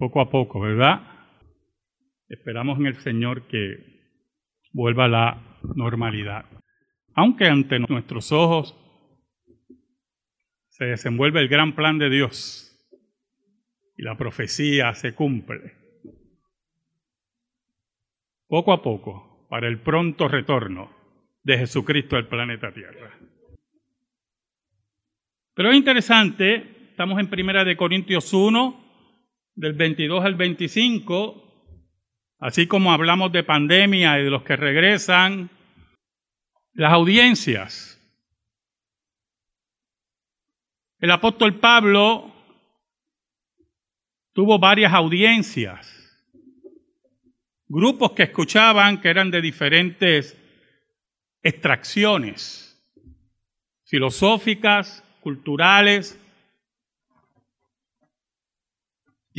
poco a poco, ¿verdad? Esperamos en el Señor que vuelva a la normalidad. Aunque ante nuestros ojos se desenvuelve el gran plan de Dios y la profecía se cumple. Poco a poco, para el pronto retorno de Jesucristo al planeta Tierra. Pero es interesante, estamos en Primera de Corintios 1, del 22 al 25, así como hablamos de pandemia y de los que regresan, las audiencias. El apóstol Pablo tuvo varias audiencias, grupos que escuchaban que eran de diferentes extracciones filosóficas, culturales.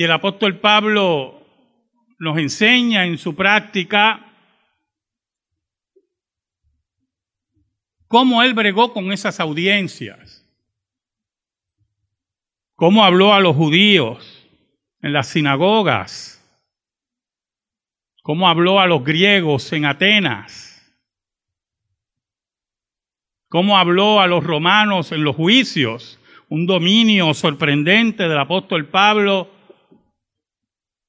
Y el apóstol Pablo nos enseña en su práctica cómo él bregó con esas audiencias, cómo habló a los judíos en las sinagogas, cómo habló a los griegos en Atenas, cómo habló a los romanos en los juicios, un dominio sorprendente del apóstol Pablo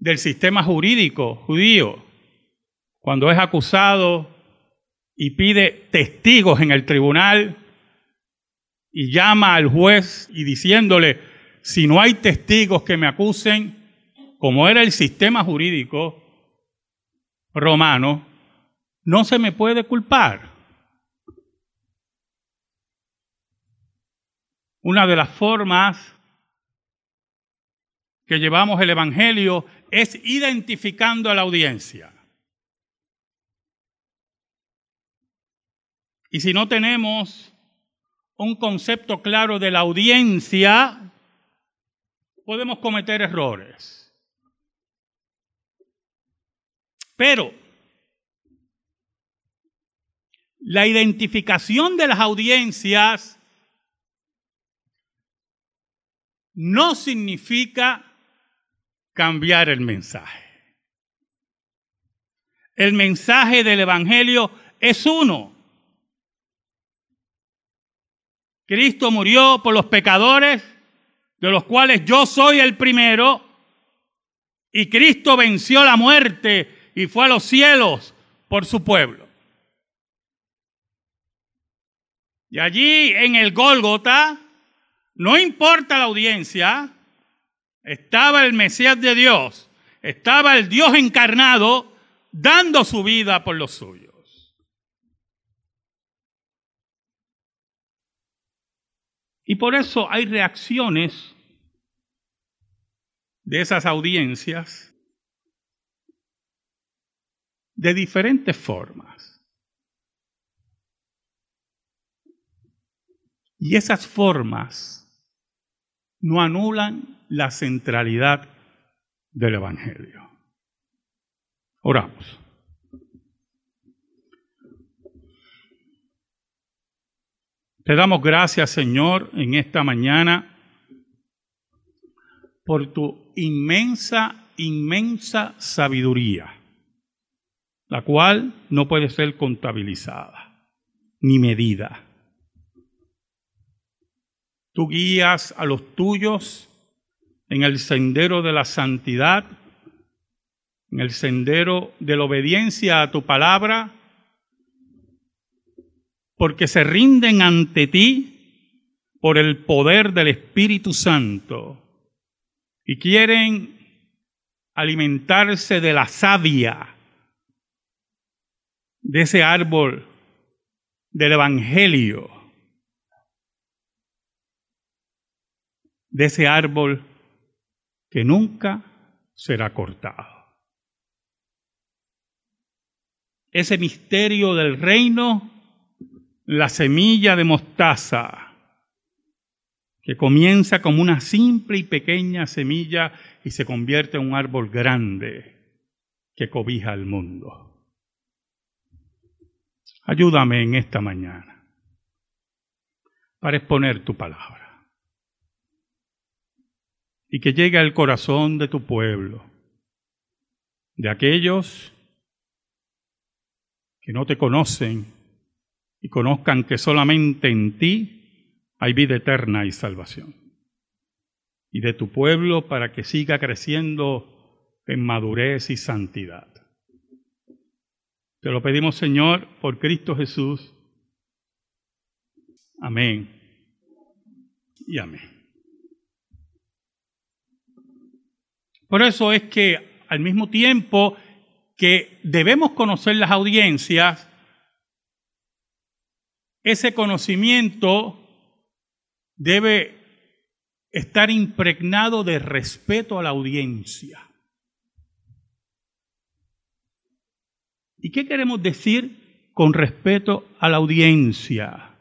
del sistema jurídico judío, cuando es acusado y pide testigos en el tribunal y llama al juez y diciéndole, si no hay testigos que me acusen, como era el sistema jurídico romano, no se me puede culpar. Una de las formas que llevamos el Evangelio es identificando a la audiencia. Y si no tenemos un concepto claro de la audiencia, podemos cometer errores. Pero la identificación de las audiencias no significa cambiar el mensaje. El mensaje del Evangelio es uno. Cristo murió por los pecadores, de los cuales yo soy el primero, y Cristo venció la muerte y fue a los cielos por su pueblo. Y allí en el Gólgota, no importa la audiencia, estaba el Mesías de Dios, estaba el Dios encarnado dando su vida por los suyos. Y por eso hay reacciones de esas audiencias de diferentes formas. Y esas formas no anulan la centralidad del Evangelio. Oramos. Te damos gracias, Señor, en esta mañana por tu inmensa, inmensa sabiduría, la cual no puede ser contabilizada ni medida. Tú guías a los tuyos en el sendero de la santidad, en el sendero de la obediencia a tu palabra, porque se rinden ante ti por el poder del Espíritu Santo y quieren alimentarse de la savia de ese árbol del Evangelio de ese árbol que nunca será cortado. Ese misterio del reino, la semilla de mostaza, que comienza como una simple y pequeña semilla y se convierte en un árbol grande que cobija al mundo. Ayúdame en esta mañana para exponer tu palabra y que llegue al corazón de tu pueblo, de aquellos que no te conocen y conozcan que solamente en ti hay vida eterna y salvación. Y de tu pueblo para que siga creciendo en madurez y santidad. Te lo pedimos, Señor, por Cristo Jesús. Amén. Y amén. Por eso es que al mismo tiempo que debemos conocer las audiencias, ese conocimiento debe estar impregnado de respeto a la audiencia. ¿Y qué queremos decir con respeto a la audiencia?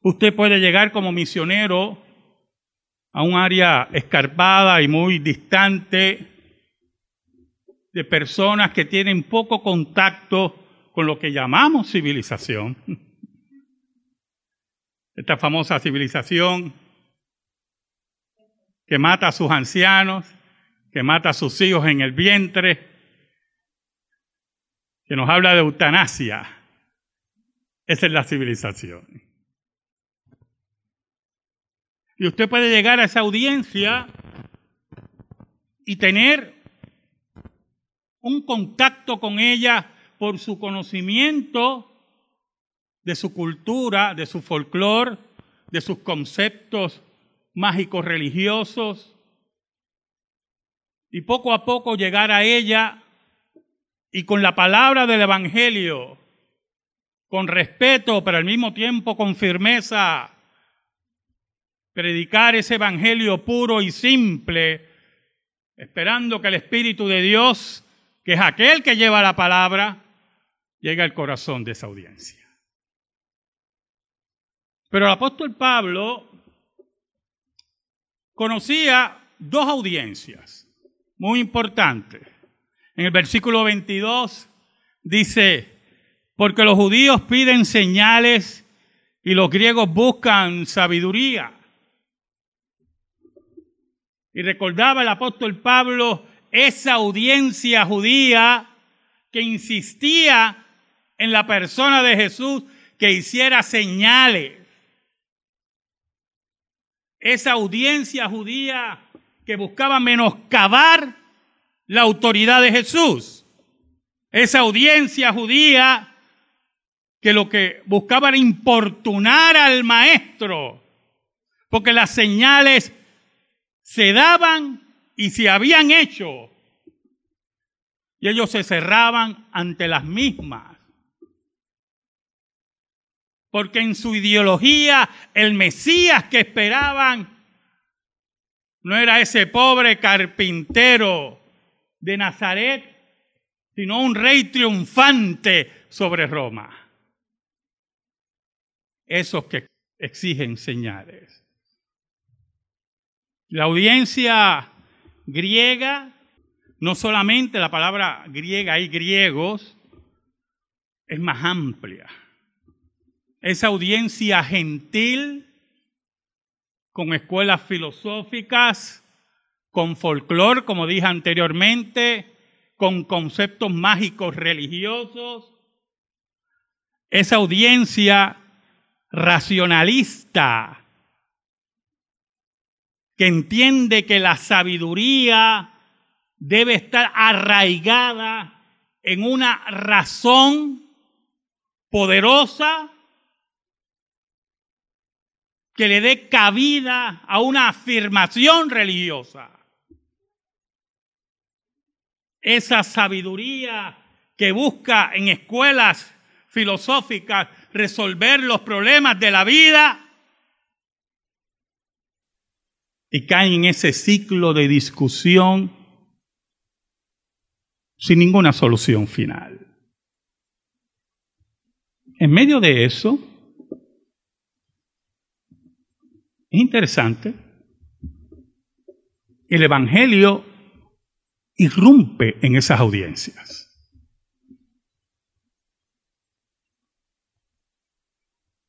Usted puede llegar como misionero a un área escarpada y muy distante de personas que tienen poco contacto con lo que llamamos civilización. Esta famosa civilización que mata a sus ancianos, que mata a sus hijos en el vientre, que nos habla de eutanasia. Esa es la civilización. Y usted puede llegar a esa audiencia y tener un contacto con ella por su conocimiento de su cultura, de su folclore, de sus conceptos mágicos religiosos, y poco a poco llegar a ella y con la palabra del Evangelio, con respeto, pero al mismo tiempo con firmeza, predicar ese Evangelio puro y simple, esperando que el Espíritu de Dios, que es aquel que lleva la palabra, llegue al corazón de esa audiencia. Pero el apóstol Pablo conocía dos audiencias muy importantes. En el versículo 22 dice, porque los judíos piden señales y los griegos buscan sabiduría. Y recordaba el apóstol Pablo esa audiencia judía que insistía en la persona de Jesús que hiciera señales. Esa audiencia judía que buscaba menoscabar la autoridad de Jesús. Esa audiencia judía que lo que buscaba era importunar al maestro, porque las señales se daban y se habían hecho, y ellos se cerraban ante las mismas. Porque en su ideología el Mesías que esperaban no era ese pobre carpintero de Nazaret, sino un rey triunfante sobre Roma. Esos que exigen señales. La audiencia griega, no solamente la palabra griega y griegos, es más amplia. Esa audiencia gentil, con escuelas filosóficas, con folclore, como dije anteriormente, con conceptos mágicos religiosos. Esa audiencia racionalista que entiende que la sabiduría debe estar arraigada en una razón poderosa que le dé cabida a una afirmación religiosa. Esa sabiduría que busca en escuelas filosóficas resolver los problemas de la vida y caen en ese ciclo de discusión sin ninguna solución final. En medio de eso, es interesante, el Evangelio irrumpe en esas audiencias.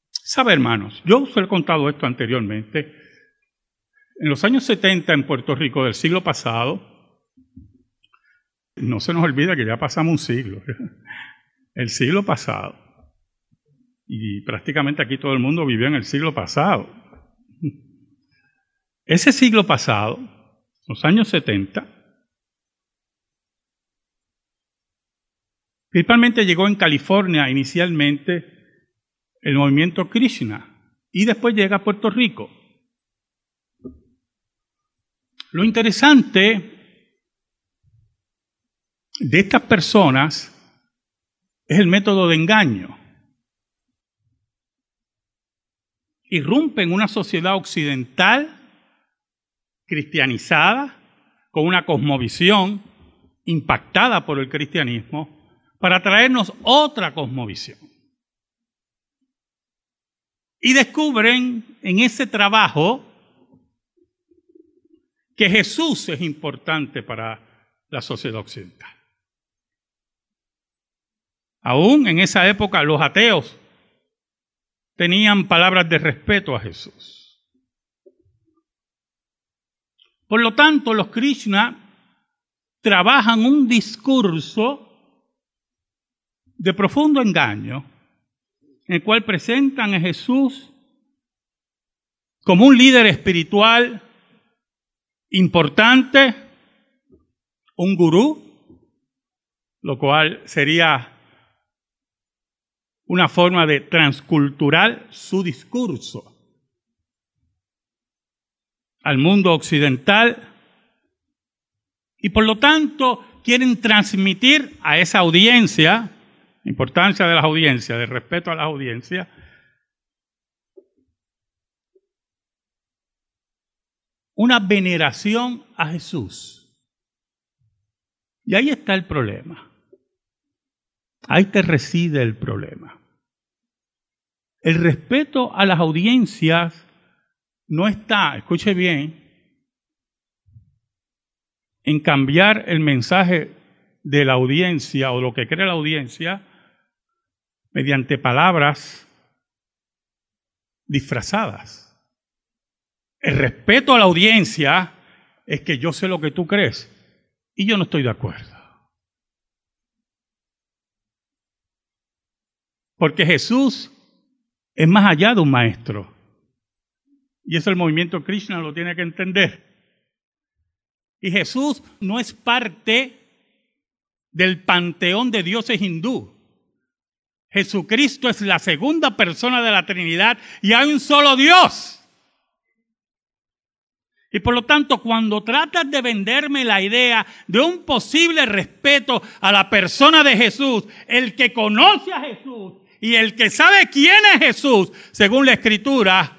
Sabe, hermanos, yo os he contado esto anteriormente. En los años 70 en Puerto Rico del siglo pasado, no se nos olvida que ya pasamos un siglo, el siglo pasado, y prácticamente aquí todo el mundo vivió en el siglo pasado. Ese siglo pasado, los años 70, principalmente llegó en California inicialmente el movimiento Krishna y después llega a Puerto Rico. Lo interesante de estas personas es el método de engaño. Irrumpen una sociedad occidental cristianizada, con una cosmovisión impactada por el cristianismo, para traernos otra cosmovisión. Y descubren en ese trabajo que Jesús es importante para la sociedad occidental. Aún en esa época los ateos tenían palabras de respeto a Jesús. Por lo tanto, los Krishna trabajan un discurso de profundo engaño, en el cual presentan a Jesús como un líder espiritual importante, un gurú, lo cual sería una forma de transcultural su discurso al mundo occidental y por lo tanto quieren transmitir a esa audiencia, importancia de las audiencias, de respeto a las audiencias, una veneración a Jesús. Y ahí está el problema. Ahí te reside el problema. El respeto a las audiencias no está, escuche bien, en cambiar el mensaje de la audiencia o lo que cree la audiencia mediante palabras disfrazadas. El respeto a la audiencia es que yo sé lo que tú crees y yo no estoy de acuerdo. Porque Jesús es más allá de un maestro. Y eso el movimiento Krishna lo tiene que entender. Y Jesús no es parte del panteón de dioses hindú. Jesucristo es la segunda persona de la Trinidad y hay un solo Dios. Y por lo tanto, cuando tratas de venderme la idea de un posible respeto a la persona de Jesús, el que conoce a Jesús y el que sabe quién es Jesús, según la Escritura,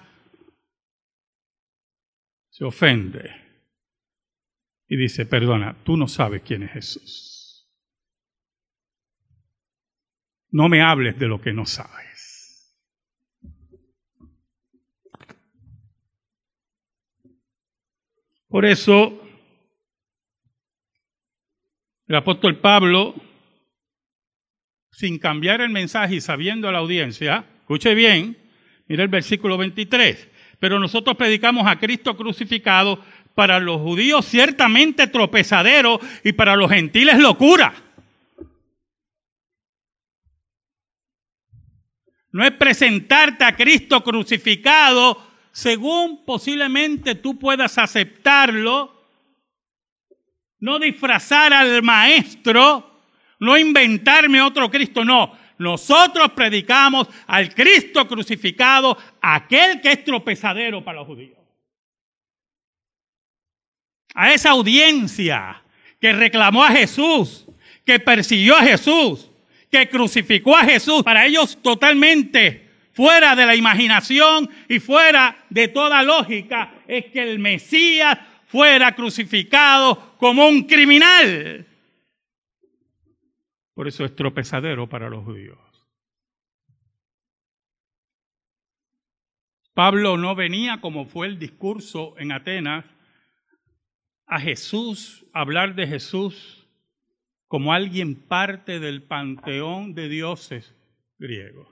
se ofende y dice, perdona, tú no sabes quién es Jesús. No me hables de lo que no sabes. Por eso, el apóstol Pablo, sin cambiar el mensaje y sabiendo a la audiencia, escuche bien, mira el versículo 23, pero nosotros predicamos a Cristo crucificado, para los judíos ciertamente tropezadero y para los gentiles locura. No es presentarte a Cristo crucificado según posiblemente tú puedas aceptarlo, no disfrazar al maestro, no inventarme otro Cristo, no. Nosotros predicamos al Cristo crucificado, aquel que es tropezadero para los judíos. A esa audiencia que reclamó a Jesús, que persiguió a Jesús, que crucificó a Jesús, para ellos totalmente fuera de la imaginación y fuera de toda lógica, es que el Mesías fuera crucificado como un criminal. Por eso es tropezadero para los judíos. Pablo no venía como fue el discurso en Atenas a Jesús, hablar de Jesús como alguien parte del panteón de dioses griego.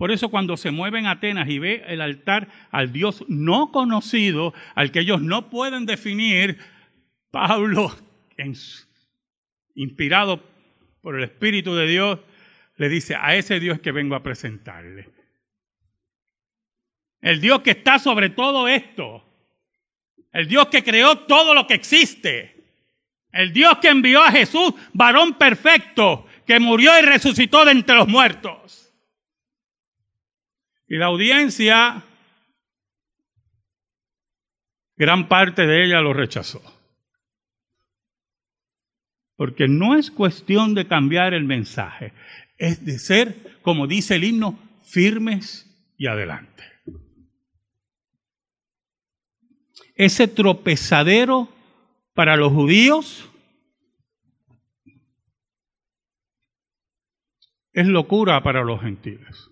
Por eso cuando se mueve en Atenas y ve el altar al Dios no conocido, al que ellos no pueden definir, Pablo, inspirado por el Espíritu de Dios, le dice, a ese Dios que vengo a presentarle. El Dios que está sobre todo esto. El Dios que creó todo lo que existe. El Dios que envió a Jesús, varón perfecto, que murió y resucitó de entre los muertos. Y la audiencia, gran parte de ella lo rechazó. Porque no es cuestión de cambiar el mensaje, es de ser, como dice el himno, firmes y adelante. Ese tropezadero para los judíos es locura para los gentiles.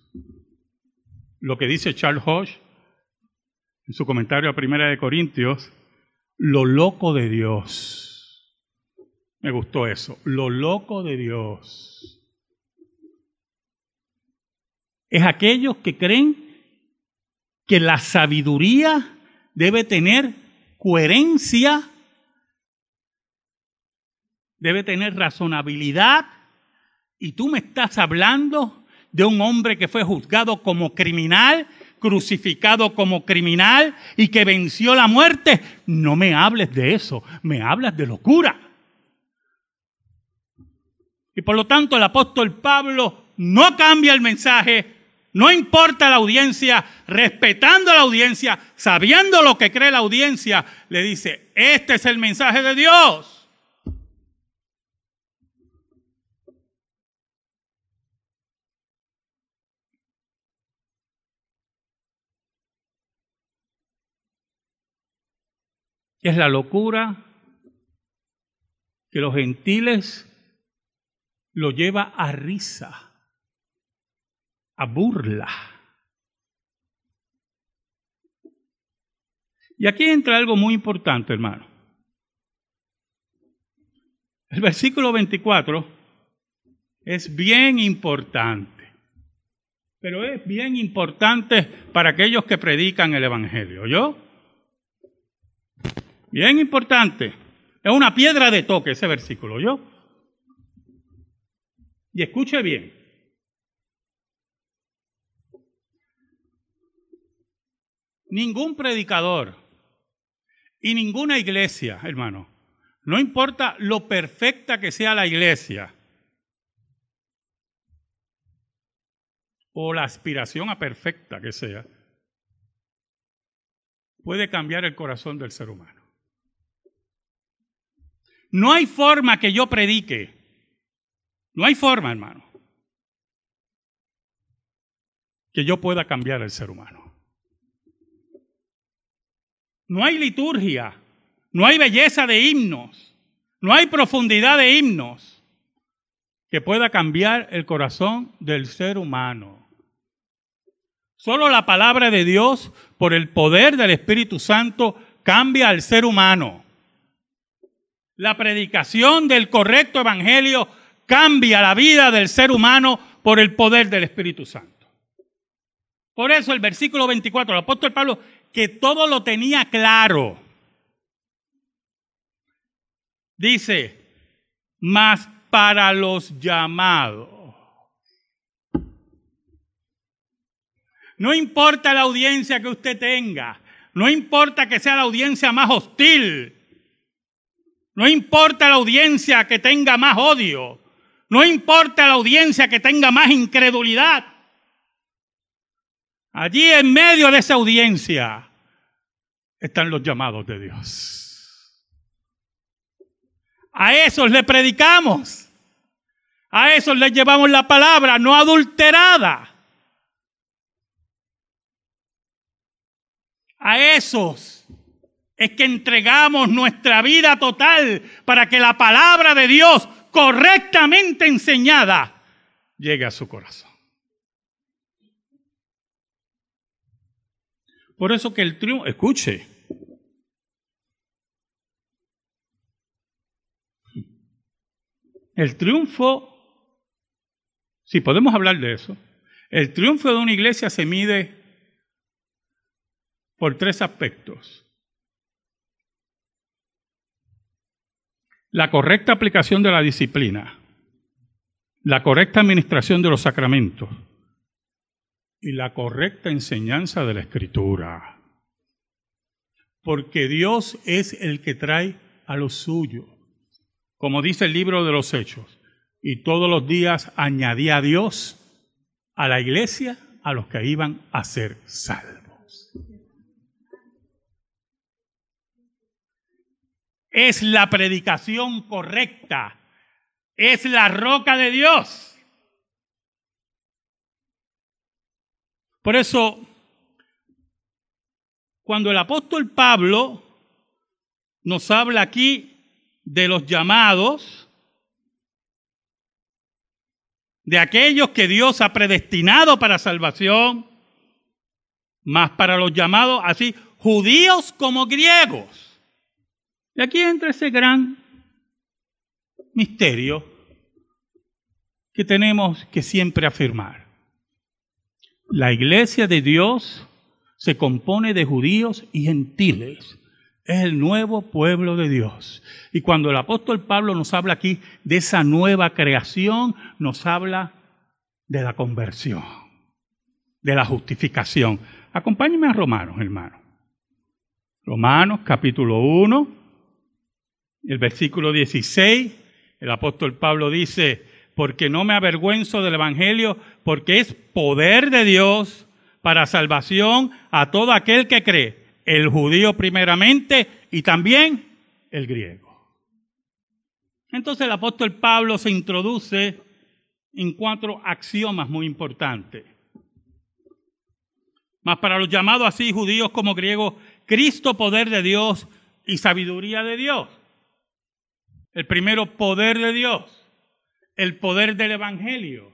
Lo que dice Charles Hodge en su comentario a Primera de Corintios, lo loco de Dios. Me gustó eso, lo loco de Dios. Es aquellos que creen que la sabiduría debe tener coherencia debe tener razonabilidad. Y tú me estás hablando de un hombre que fue juzgado como criminal, crucificado como criminal y que venció la muerte. No me hables de eso, me hablas de locura. Y por lo tanto el apóstol Pablo no cambia el mensaje, no importa la audiencia, respetando la audiencia, sabiendo lo que cree la audiencia, le dice, este es el mensaje de Dios. Es la locura que los gentiles lo lleva a risa, a burla. Y aquí entra algo muy importante, hermano. El versículo 24 es bien importante, pero es bien importante para aquellos que predican el Evangelio. ¿Yo? Bien importante. Es una piedra de toque ese versículo, ¿yo? Y escuche bien. Ningún predicador y ninguna iglesia, hermano, no importa lo perfecta que sea la iglesia o la aspiración a perfecta que sea, puede cambiar el corazón del ser humano. No hay forma que yo predique. No hay forma, hermano, que yo pueda cambiar el ser humano. No hay liturgia, no hay belleza de himnos, no hay profundidad de himnos que pueda cambiar el corazón del ser humano. Solo la palabra de Dios, por el poder del Espíritu Santo, cambia al ser humano. La predicación del correcto evangelio cambia la vida del ser humano por el poder del Espíritu Santo. Por eso el versículo 24, el apóstol Pablo, que todo lo tenía claro, dice, mas para los llamados. No importa la audiencia que usted tenga, no importa que sea la audiencia más hostil, no importa la audiencia que tenga más odio. No importa la audiencia que tenga más incredulidad. Allí en medio de esa audiencia están los llamados de Dios. A esos le predicamos. A esos les llevamos la palabra no adulterada. A esos es que entregamos nuestra vida total para que la palabra de Dios correctamente enseñada llegue a su corazón. Por eso que el triunfo, escuche, el triunfo, si podemos hablar de eso, El triunfo de una iglesia se mide por tres aspectos. La correcta aplicación de la disciplina, la correcta administración de los sacramentos y la correcta enseñanza de la escritura. Porque Dios es el que trae a los suyos. Como dice el libro de los Hechos, y todos los días añadía a Dios a la iglesia a los que iban a ser salvos. Es la predicación correcta, es la roca de Dios. Por eso, cuando el apóstol Pablo nos habla aquí de los llamados, de aquellos que Dios ha predestinado para salvación, más para los llamados así, judíos como griegos. Y aquí entra ese gran misterio que tenemos que siempre afirmar. La iglesia de Dios se compone de judíos y gentiles es el nuevo pueblo de Dios. Y cuando el apóstol Pablo nos habla aquí de esa nueva creación, nos habla de la conversión, de la justificación. Acompáñenme a Romanos, hermano. Romanos capítulo 1, el versículo 16, el apóstol Pablo dice, porque no me avergüenzo del Evangelio, porque es poder de Dios para salvación a todo aquel que cree el judío primeramente y también el griego. Entonces el apóstol Pablo se introduce en cuatro axiomas muy importantes. Mas para los llamados así, judíos como griegos, Cristo poder de Dios y sabiduría de Dios. El primero, poder de Dios. El poder del Evangelio.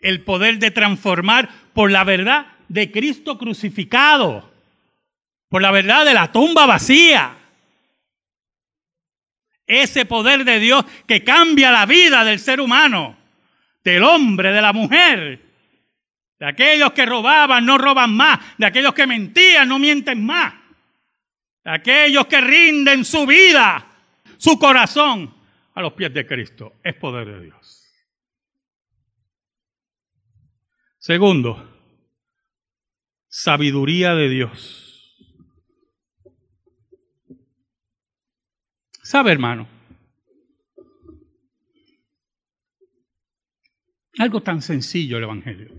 El poder de transformar por la verdad de Cristo crucificado por la verdad de la tumba vacía. Ese poder de Dios que cambia la vida del ser humano, del hombre, de la mujer, de aquellos que robaban, no roban más, de aquellos que mentían, no mienten más, de aquellos que rinden su vida, su corazón a los pies de Cristo. Es poder de Dios. Segundo, sabiduría de Dios. ¿Sabe, hermano? Algo tan sencillo el Evangelio.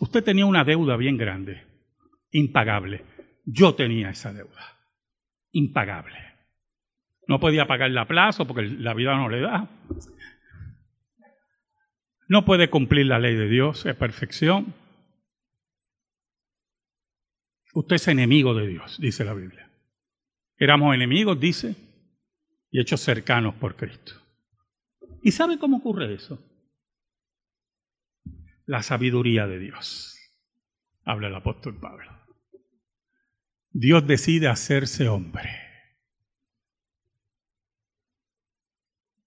Usted tenía una deuda bien grande, impagable. Yo tenía esa deuda, impagable. No podía pagarla a plazo porque la vida no le da. No puede cumplir la ley de Dios, es perfección. Usted es enemigo de Dios, dice la Biblia. Éramos enemigos, dice, y hechos cercanos por Cristo. ¿Y sabe cómo ocurre eso? La sabiduría de Dios, habla el apóstol Pablo. Dios decide hacerse hombre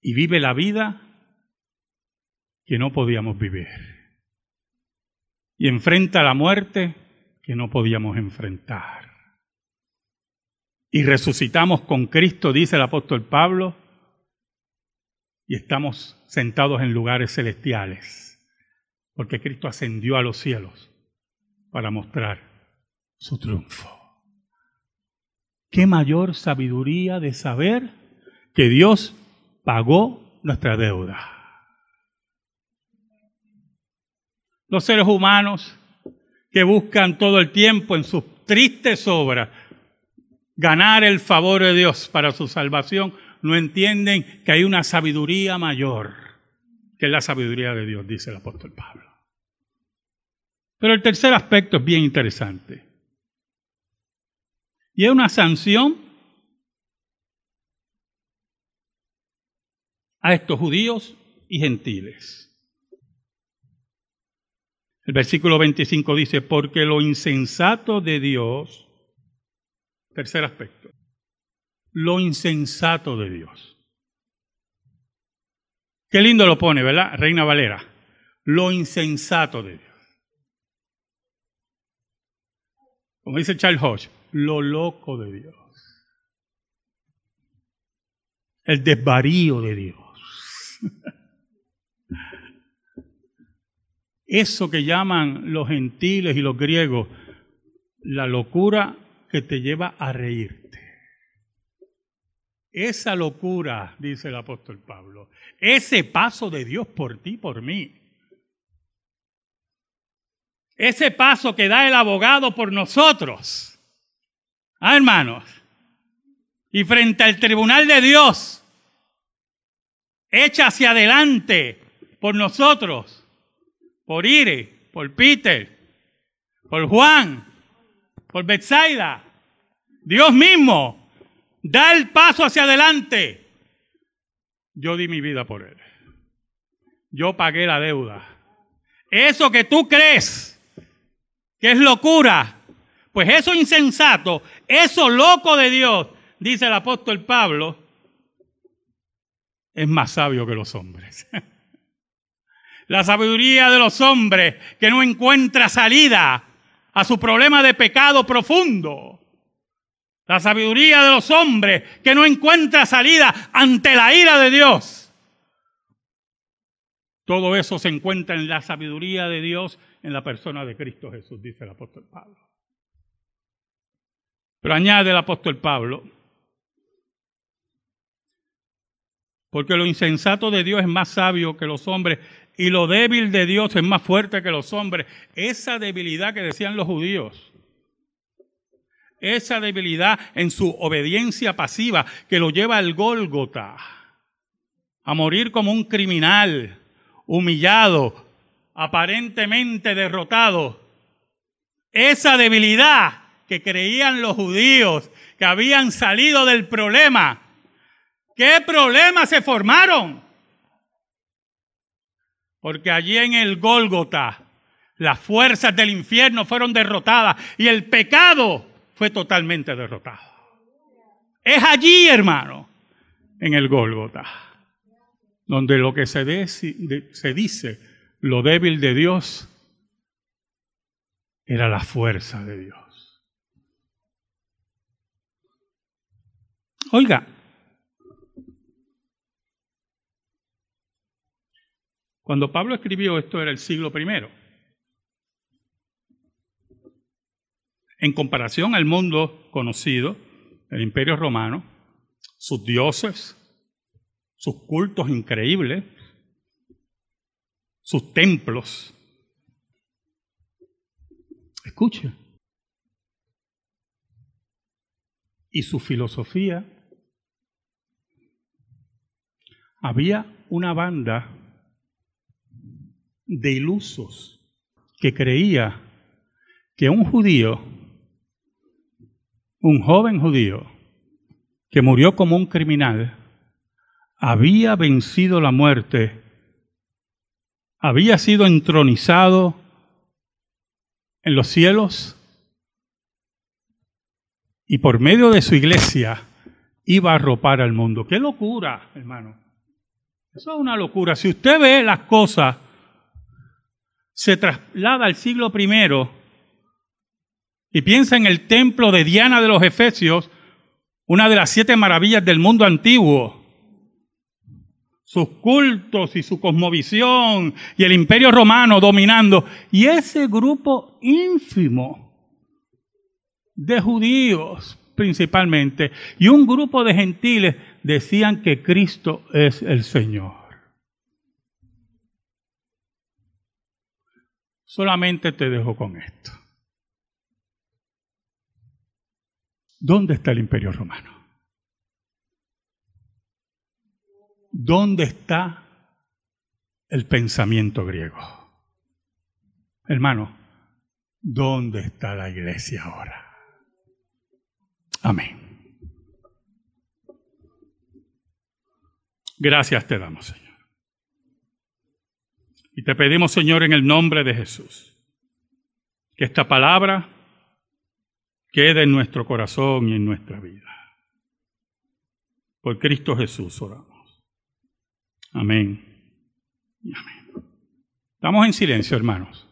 y vive la vida que no podíamos vivir y enfrenta la muerte que no podíamos enfrentar y resucitamos con Cristo, dice el apóstol Pablo, y estamos sentados en lugares celestiales, porque Cristo ascendió a los cielos para mostrar su triunfo. Qué mayor sabiduría de saber que Dios pagó nuestra deuda. Los seres humanos que buscan todo el tiempo en sus tristes obras ganar el favor de Dios para su salvación, no entienden que hay una sabiduría mayor, que la sabiduría de Dios, dice el apóstol Pablo. Pero el tercer aspecto es bien interesante. Y es una sanción a estos judíos y gentiles. El versículo 25 dice, porque lo insensato de Dios Tercer aspecto. Lo insensato de Dios. Qué lindo lo pone, ¿verdad? Reina Valera. lo insensato de Dios. Como dice Charles Hodge, lo loco de Dios. El desvarío de Dios. Eso que llaman los gentiles y los griegos, la locura que te lleva a reírte. Esa locura, dice el apóstol Pablo, ese paso de Dios por ti, por mí, ese paso que da el abogado por nosotros, ah, hermanos, y frente al tribunal de Dios, echa hacia adelante por nosotros, por Ire, por Peter, por Juan, por Betsaida, Dios mismo da el paso hacia adelante. Yo di mi vida por él. Yo pagué la deuda. Eso que tú crees que es locura, pues eso insensato, eso loco de Dios, dice el apóstol Pablo, es más sabio que los hombres. La sabiduría de los hombres que no encuentra salida a su problema de pecado profundo. La sabiduría de los hombres que no encuentra salida ante la ira de Dios. Todo eso se encuentra en la sabiduría de Dios en la persona de Cristo Jesús, dice el apóstol Pablo. Pero añade el apóstol Pablo, porque lo insensato de Dios es más sabio que los hombres y lo débil de Dios es más fuerte que los hombres. Esa debilidad que decían los judíos, esa debilidad en su obediencia pasiva que lo lleva al Gólgota, a morir como un criminal, humillado, aparentemente derrotado, esa debilidad que creían los judíos que habían salido del problema, ¿qué problemas se formaron? Porque allí en el Gólgota las fuerzas del infierno fueron derrotadas y el pecado fue totalmente derrotado. Es allí, hermano, en el Gólgota, donde lo que se, se dice lo débil de Dios era la fuerza de Dios. Oiga, cuando Pablo escribió esto era el siglo primero. En comparación al mundo conocido, el imperio romano, sus dioses, sus cultos increíbles, sus templos. Escuche. Y su filosofía. Había una banda de ilusos que creía que un judío, un joven judío, que murió como un criminal, había vencido la muerte había sido entronizado en los cielos y por medio de su iglesia iba a arropar al mundo. ¡Qué locura, hermano! Eso es una locura. Si usted ve las cosas, se traslada al siglo primero y piensa en el templo de Diana de los Efesios, una de las siete maravillas del mundo antiguo sus cultos y su cosmovisión y el imperio romano dominando. Y ese grupo ínfimo de judíos principalmente y un grupo de gentiles decían que Cristo es el Señor. Solamente te dejo con esto. ¿Dónde está el imperio romano? ¿Dónde está el pensamiento griego? Hermano, ¿dónde está la iglesia ahora? Amén. Gracias te damos, Señor. Y te pedimos, Señor, en el nombre de Jesús, que esta palabra quede en nuestro corazón y en nuestra vida. Por Cristo Jesús oramos. Amén. Amén. Estamos en silencio, hermanos.